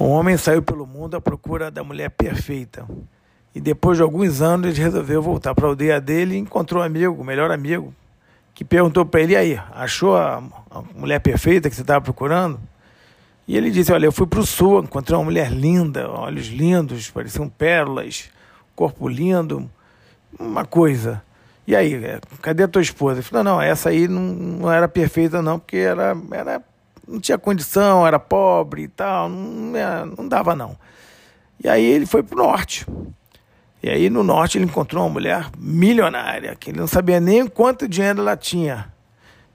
Um homem saiu pelo mundo à procura da mulher perfeita. E depois de alguns anos, ele resolveu voltar para a aldeia dele e encontrou um amigo, o melhor amigo, que perguntou para ele: aí, achou a, a mulher perfeita que você estava procurando? E ele disse: Olha, eu fui para o sul, encontrei uma mulher linda, olhos lindos, pareciam pérolas, corpo lindo, uma coisa. E aí, é, cadê a tua esposa? Ele falou: Não, não, essa aí não, não era perfeita, não, porque era, era não tinha condição, era pobre e tal, não, não dava não. E aí ele foi para o norte. E aí no norte ele encontrou uma mulher milionária, que ele não sabia nem quanto dinheiro ela tinha.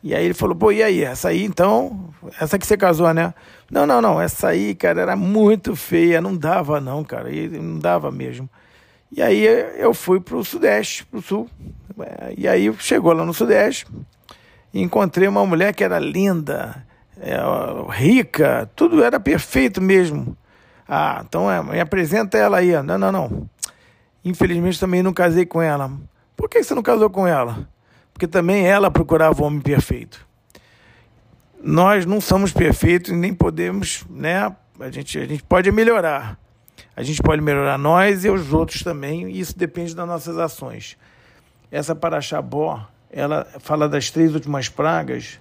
E aí ele falou, pô, e aí, essa aí então, essa que você casou, né? Não, não, não, essa aí, cara, era muito feia, não dava não, cara, e não dava mesmo. E aí eu fui para o sudeste, para o sul. E aí chegou lá no sudeste encontrei uma mulher que era linda, é, rica, tudo era perfeito mesmo. Ah, então é, me apresenta ela aí. Não, não, não. Infelizmente também não casei com ela. Por que você não casou com ela? Porque também ela procurava o homem perfeito. Nós não somos perfeitos nem podemos, né? A gente, a gente pode melhorar. A gente pode melhorar nós e os outros também, e isso depende das nossas ações. Essa Paraxabó, ela fala das três últimas pragas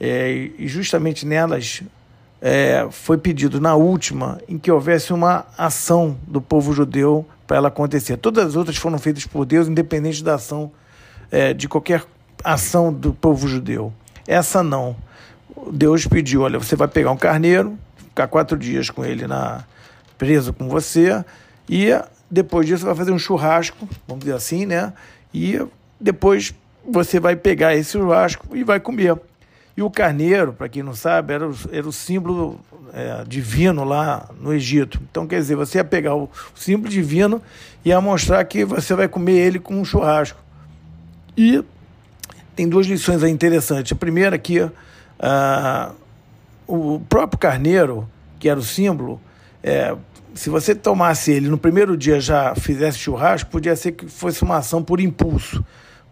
é, e justamente nelas é, foi pedido na última em que houvesse uma ação do povo judeu para ela acontecer. Todas as outras foram feitas por Deus, independente da ação, é, de qualquer ação do povo judeu. Essa não. Deus pediu: olha, você vai pegar um carneiro, ficar quatro dias com ele na preso com você, e depois disso vai fazer um churrasco, vamos dizer assim, né? E depois você vai pegar esse churrasco e vai comer. E o carneiro, para quem não sabe, era o, era o símbolo é, divino lá no Egito. Então, quer dizer, você ia pegar o símbolo divino e ia mostrar que você vai comer ele com um churrasco. E tem duas lições aí interessantes. A primeira é que ah, o próprio carneiro, que era o símbolo, é, se você tomasse ele no primeiro dia já fizesse churrasco, podia ser que fosse uma ação por impulso.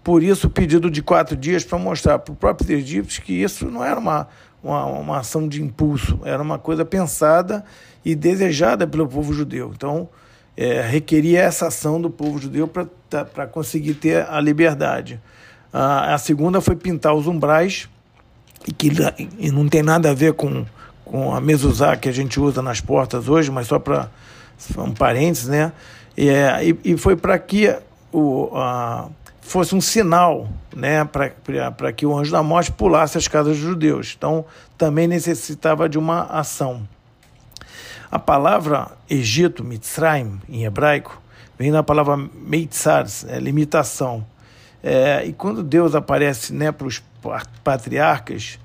Por isso, o pedido de quatro dias para mostrar para os próprios egípcios que isso não era uma, uma, uma ação de impulso, era uma coisa pensada e desejada pelo povo judeu. Então, é, requeria essa ação do povo judeu para tá, conseguir ter a liberdade. A, a segunda foi pintar os umbrais, e que e não tem nada a ver com, com a mezuzá que a gente usa nas portas hoje, mas só para um parênteses, né? É, e, e foi para que o, a, fosse um sinal né, para que o anjo da morte pulasse as casas dos judeus. Então, também necessitava de uma ação. A palavra Egito, Mitzrayim, em hebraico, vem da palavra Meitzar, é limitação. É, e quando Deus aparece né, para os patriarcas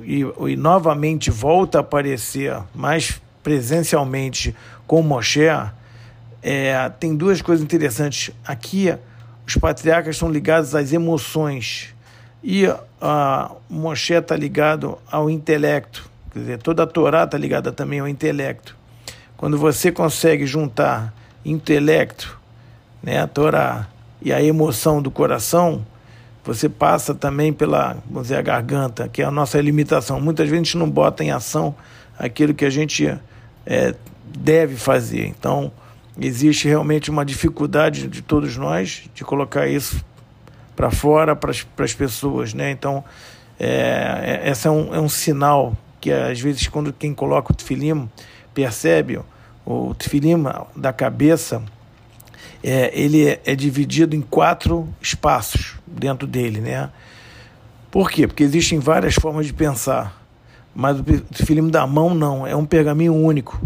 e, e, novamente volta a aparecer mais presencialmente com Moshe, é, tem duas coisas interessantes. Aqui, os patriarcas são ligados às emoções e a Moshe está ligado ao intelecto. Quer dizer, toda a Torá está ligada também ao intelecto. Quando você consegue juntar intelecto, né, a Torá, e a emoção do coração, você passa também pela, vamos dizer, a garganta, que é a nossa limitação. Muitas vezes a gente não bota em ação aquilo que a gente é, deve fazer. Então, existe realmente uma dificuldade de todos nós de colocar isso para fora para as pessoas, né? Então, é, é, esse é um, é um sinal que às vezes quando quem coloca o tefilim percebe o tefilim da cabeça, é, ele é, é dividido em quatro espaços dentro dele, né? Por quê? Porque existem várias formas de pensar, mas o tefilim da mão não, é um pergaminho único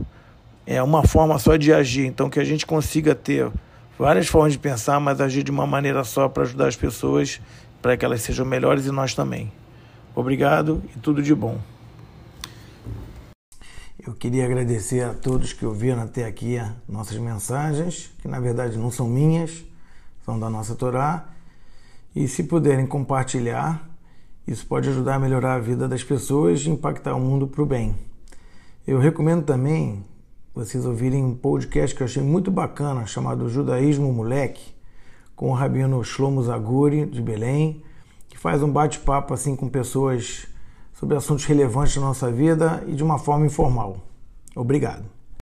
é uma forma só de agir. Então, que a gente consiga ter várias formas de pensar, mas agir de uma maneira só para ajudar as pessoas, para que elas sejam melhores e nós também. Obrigado e tudo de bom. Eu queria agradecer a todos que ouviram até aqui nossas mensagens, que na verdade não são minhas, são da nossa Torá. E se puderem compartilhar, isso pode ajudar a melhorar a vida das pessoas e impactar o mundo para o bem. Eu recomendo também vocês ouvirem um podcast que eu achei muito bacana, chamado Judaísmo Moleque, com o rabino Shlomo Zaguri, de Belém, que faz um bate-papo assim com pessoas sobre assuntos relevantes da nossa vida e de uma forma informal. Obrigado.